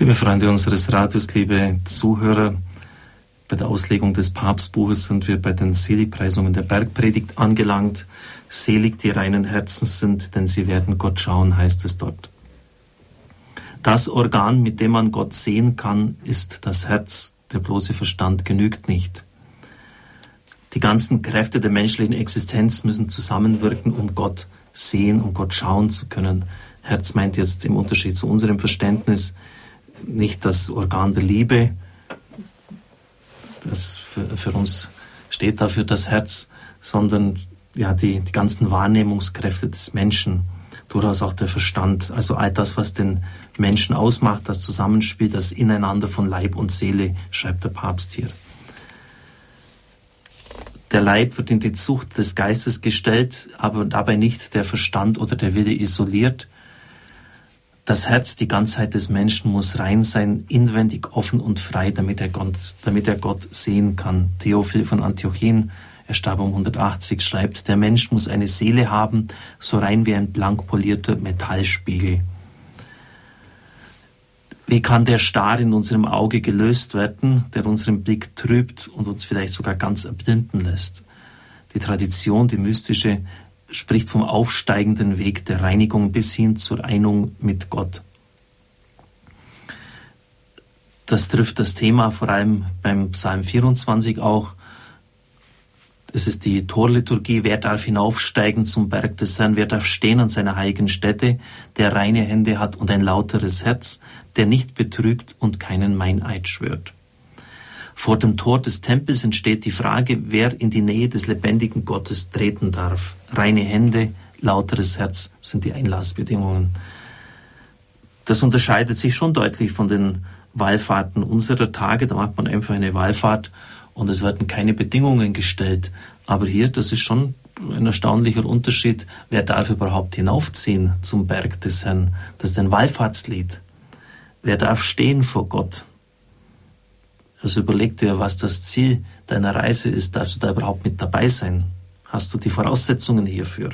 Liebe Freunde unseres Radios, liebe Zuhörer, bei der Auslegung des Papstbuches sind wir bei den Seligpreisungen der Bergpredigt angelangt. Selig die reinen Herzens sind, denn sie werden Gott schauen, heißt es dort. Das Organ, mit dem man Gott sehen kann, ist das Herz. Der bloße Verstand genügt nicht. Die ganzen Kräfte der menschlichen Existenz müssen zusammenwirken, um Gott sehen, um Gott schauen zu können. Herz meint jetzt im Unterschied zu unserem Verständnis nicht das Organ der Liebe, das für, für uns steht dafür das Herz, sondern ja, die, die ganzen Wahrnehmungskräfte des Menschen, durchaus auch der Verstand, also all das, was den Menschen ausmacht, das Zusammenspiel, das Ineinander von Leib und Seele, schreibt der Papst hier. Der Leib wird in die Zucht des Geistes gestellt, aber dabei nicht der Verstand oder der Wille isoliert, das Herz, die Ganzheit des Menschen muss rein sein, inwendig offen und frei, damit er Gott, damit er Gott sehen kann. Theophil von Antiochien, er starb um 180, schreibt, der Mensch muss eine Seele haben, so rein wie ein blank polierter Metallspiegel. Wie kann der Star in unserem Auge gelöst werden, der unseren Blick trübt und uns vielleicht sogar ganz erblinden lässt? Die Tradition, die mystische, spricht vom aufsteigenden Weg der Reinigung bis hin zur Einung mit Gott. Das trifft das Thema vor allem beim Psalm 24 auch. Es ist die Torliturgie. Wer darf hinaufsteigen zum Berg des Herrn? Wer darf stehen an seiner heiligen Stätte? Der reine Hände hat und ein lauteres Herz, der nicht betrügt und keinen Meineid schwört. Vor dem Tor des Tempels entsteht die Frage, wer in die Nähe des lebendigen Gottes treten darf. Reine Hände, lauteres Herz sind die Einlassbedingungen. Das unterscheidet sich schon deutlich von den Wallfahrten unserer Tage. Da macht man einfach eine Wallfahrt und es werden keine Bedingungen gestellt. Aber hier, das ist schon ein erstaunlicher Unterschied. Wer darf überhaupt hinaufziehen zum Berg des Herrn? Das ist ein Wallfahrtslied. Wer darf stehen vor Gott? Also überleg dir, was das Ziel deiner Reise ist. Darfst du da überhaupt mit dabei sein? Hast du die Voraussetzungen hierfür?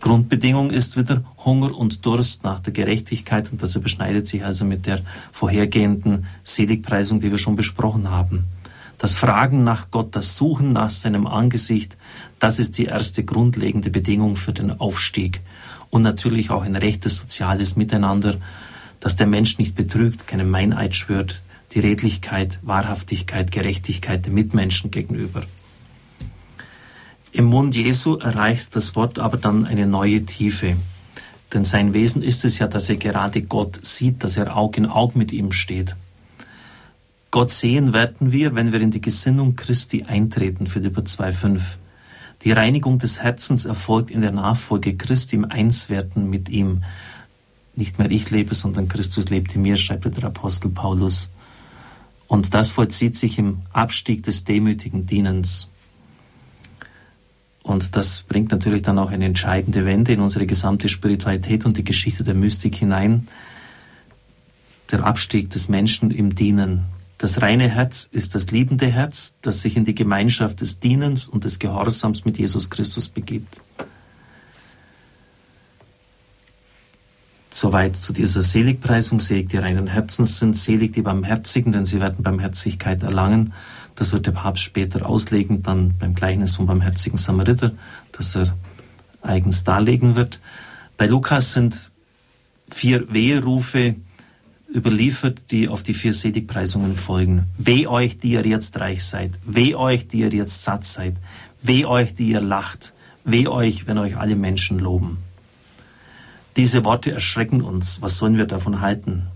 Grundbedingung ist wieder Hunger und Durst nach der Gerechtigkeit und das überschneidet sich also mit der vorhergehenden Seligpreisung, die wir schon besprochen haben. Das Fragen nach Gott, das Suchen nach seinem Angesicht, das ist die erste grundlegende Bedingung für den Aufstieg. Und natürlich auch ein rechtes soziales Miteinander, dass der Mensch nicht betrügt, keinen Meineid schwört, die Redlichkeit, Wahrhaftigkeit, Gerechtigkeit der Mitmenschen gegenüber. Im Mund Jesu erreicht das Wort aber dann eine neue Tiefe. Denn sein Wesen ist es ja, dass er gerade Gott sieht, dass er Aug in Aug mit ihm steht. Gott sehen werden wir, wenn wir in die Gesinnung Christi eintreten, Philipper 2,5. Die Reinigung des Herzens erfolgt in der Nachfolge Christi im Einswerden mit ihm. Nicht mehr ich lebe, sondern Christus lebt in mir, schreibt der Apostel Paulus. Und das vollzieht sich im Abstieg des demütigen Dienens. Und das bringt natürlich dann auch eine entscheidende Wende in unsere gesamte Spiritualität und die Geschichte der Mystik hinein. Der Abstieg des Menschen im Dienen. Das reine Herz ist das liebende Herz, das sich in die Gemeinschaft des Dienens und des Gehorsams mit Jesus Christus begibt. Soweit zu dieser Seligpreisung. Selig die reinen Herzens sind, selig die Barmherzigen, denn sie werden Barmherzigkeit erlangen. Das wird der Papst später auslegen, dann beim Gleichnis vom barmherzigen Samariter, das er eigens darlegen wird. Bei Lukas sind vier Weherufe überliefert, die auf die vier Seligpreisungen folgen. Weh euch, die ihr jetzt reich seid. Weh euch, die ihr jetzt satt seid. Weh euch, die ihr lacht. Weh euch, wenn euch alle Menschen loben. Diese Worte erschrecken uns. Was sollen wir davon halten?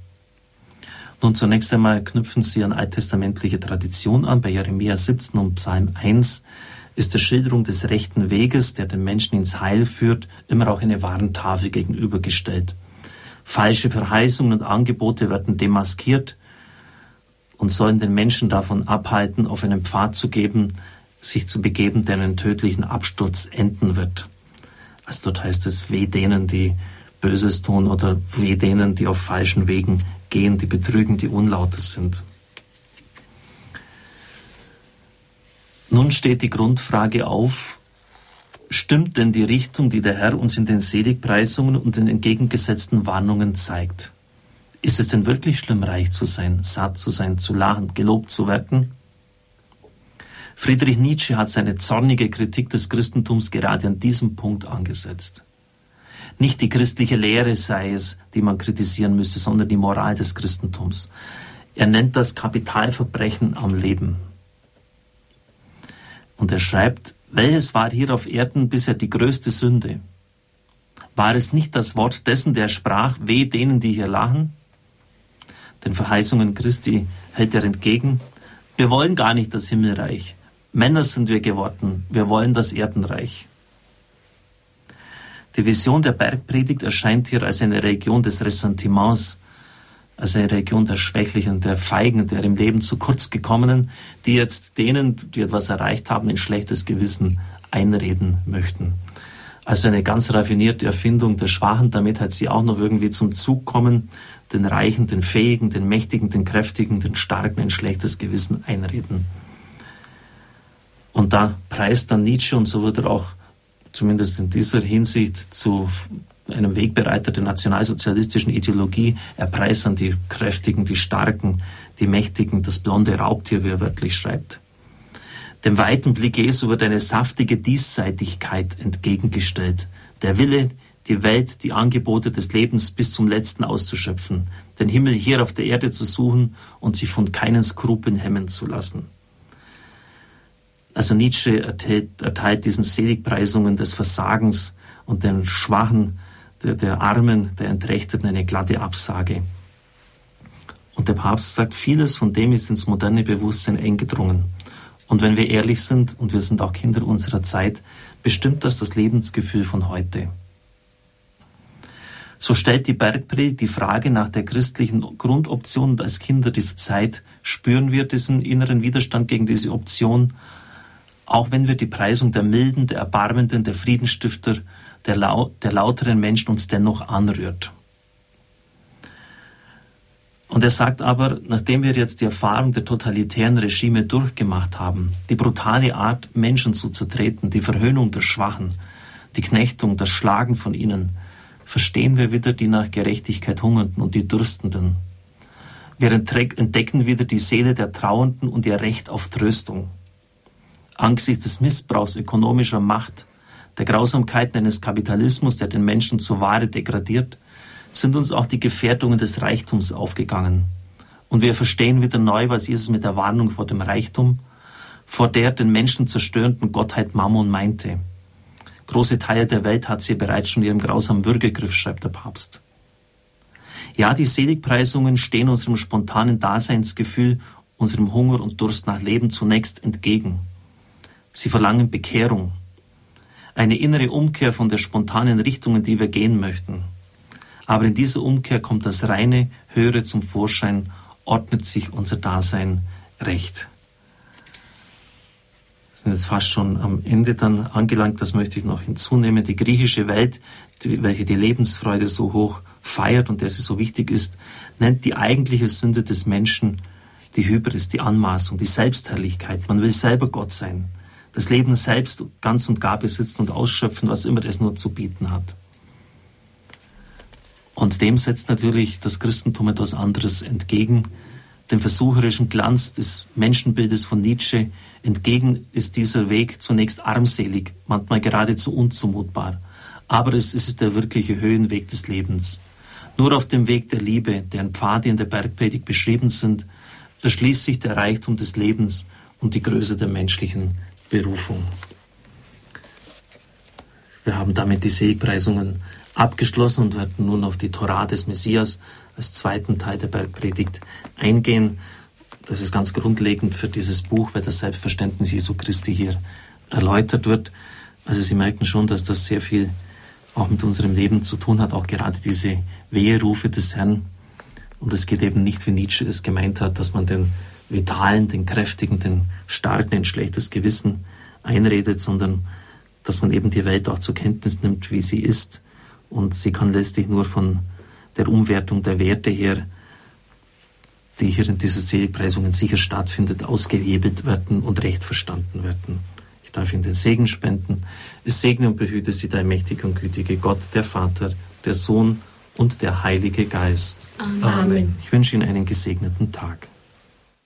Nun, zunächst einmal knüpfen sie an alttestamentliche Tradition an. Bei Jeremia 17 und Psalm 1 ist der Schilderung des rechten Weges, der den Menschen ins Heil führt, immer auch eine Warntafel gegenübergestellt. Falsche Verheißungen und Angebote werden demaskiert und sollen den Menschen davon abhalten, auf einen Pfad zu geben, sich zu begeben, der einen tödlichen Absturz enden wird. Also dort heißt es, weh denen, die Böses tun oder weh denen, die auf falschen Wegen gehen, die betrügen, die unlautes sind. Nun steht die Grundfrage auf, stimmt denn die Richtung, die der Herr uns in den Seligpreisungen und den entgegengesetzten Warnungen zeigt? Ist es denn wirklich schlimm, reich zu sein, satt zu sein, zu lachen, gelobt zu werden? Friedrich Nietzsche hat seine zornige Kritik des Christentums gerade an diesem Punkt angesetzt. Nicht die christliche Lehre sei es, die man kritisieren müsse, sondern die Moral des Christentums. Er nennt das Kapitalverbrechen am Leben. Und er schreibt, welches war hier auf Erden bisher die größte Sünde? War es nicht das Wort dessen, der sprach, weh denen, die hier lachen? Den Verheißungen Christi hält er entgegen, wir wollen gar nicht das Himmelreich. Männer sind wir geworden, wir wollen das Erdenreich. Die Vision der Bergpredigt erscheint hier als eine Region des Ressentiments, als eine Region der Schwächlichen, der Feigen, der im Leben zu kurz gekommenen, die jetzt denen, die etwas erreicht haben, ein schlechtes Gewissen einreden möchten. Also eine ganz raffinierte Erfindung der Schwachen, damit hat sie auch noch irgendwie zum Zug kommen, den Reichen, den Fähigen, den Mächtigen, den Kräftigen, den Starken ein schlechtes Gewissen einreden. Und da preist dann Nietzsche, und so wird er auch zumindest in dieser Hinsicht zu einem Wegbereiter der nationalsozialistischen Ideologie. Er preist an die Kräftigen, die Starken, die Mächtigen, das blonde Raubtier, wie er wörtlich schreibt. Dem weiten Blick Jesu wird eine saftige Diesseitigkeit entgegengestellt. Der Wille, die Welt, die Angebote des Lebens bis zum Letzten auszuschöpfen, den Himmel hier auf der Erde zu suchen und sich von keinen Skrupeln hemmen zu lassen. Also Nietzsche erteilt, diesen Seligpreisungen des Versagens und den Schwachen, der, der Armen, der Entrechteten eine glatte Absage. Und der Papst sagt, vieles von dem ist ins moderne Bewusstsein eingedrungen. Und wenn wir ehrlich sind, und wir sind auch Kinder unserer Zeit, bestimmt das das Lebensgefühl von heute. So stellt die Bergpredigt die Frage nach der christlichen Grundoption und als Kinder dieser Zeit spüren wir diesen inneren Widerstand gegen diese Option auch wenn wir die Preisung der Milden, der Erbarmenden, der Friedensstifter, der, lau der lauteren Menschen uns dennoch anrührt. Und er sagt aber, nachdem wir jetzt die Erfahrung der totalitären Regime durchgemacht haben, die brutale Art, Menschen zu zertreten, die Verhöhnung der Schwachen, die Knechtung, das Schlagen von ihnen, verstehen wir wieder die nach Gerechtigkeit Hungernden und die Durstenden. Wir entdecken wieder die Seele der Trauernden und ihr Recht auf Tröstung angesichts des Missbrauchs ökonomischer Macht, der Grausamkeiten eines Kapitalismus, der den Menschen zur Ware degradiert, sind uns auch die Gefährdungen des Reichtums aufgegangen. Und wir verstehen wieder neu, was Jesus mit der Warnung vor dem Reichtum, vor der den Menschen zerstörenden Gottheit Mammon meinte. Große Teile der Welt hat sie bereits schon ihrem grausamen Würgegriff, schreibt der Papst. Ja, die Seligpreisungen stehen unserem spontanen Daseinsgefühl, unserem Hunger und Durst nach Leben zunächst entgegen. Sie verlangen Bekehrung, eine innere Umkehr von der spontanen Richtung, in die wir gehen möchten. Aber in dieser Umkehr kommt das reine Höhere zum Vorschein, ordnet sich unser Dasein recht. Wir sind jetzt fast schon am Ende dann angelangt, das möchte ich noch hinzunehmen. Die griechische Welt, die, welche die Lebensfreude so hoch feiert und der sie so wichtig ist, nennt die eigentliche Sünde des Menschen die Hybris, die Anmaßung, die Selbstherrlichkeit. Man will selber Gott sein das Leben selbst ganz und gar besitzen und ausschöpfen, was immer es nur zu bieten hat. Und dem setzt natürlich das Christentum etwas anderes entgegen. Dem versucherischen Glanz des Menschenbildes von Nietzsche entgegen ist dieser Weg zunächst armselig, manchmal geradezu unzumutbar. Aber es ist der wirkliche Höhenweg des Lebens. Nur auf dem Weg der Liebe, deren Pfade in der Bergpredigt beschrieben sind, erschließt sich der Reichtum des Lebens und die Größe der menschlichen Berufung. Wir haben damit die Seligpreisungen abgeschlossen und werden nun auf die Torah des Messias als zweiten Teil der Bergpredigt eingehen. Das ist ganz grundlegend für dieses Buch, weil das Selbstverständnis Jesu Christi hier erläutert wird. Also Sie merken schon, dass das sehr viel auch mit unserem Leben zu tun hat, auch gerade diese Weherufe des Herrn. Und es geht eben nicht, wie Nietzsche es gemeint hat, dass man den Vitalen, den Kräftigen, den Starken ein schlechtes Gewissen einredet, sondern dass man eben die Welt auch zur Kenntnis nimmt, wie sie ist. Und sie kann letztlich nur von der Umwertung der Werte her, die hier in dieser Seligpreisungen sicher stattfindet, ausgehebelt werden und recht verstanden werden. Ich darf Ihnen den Segen spenden. Es segne und behüte Sie der mächtige und gütige Gott, der Vater, der Sohn und der Heilige Geist. Amen. Ich wünsche Ihnen einen gesegneten Tag.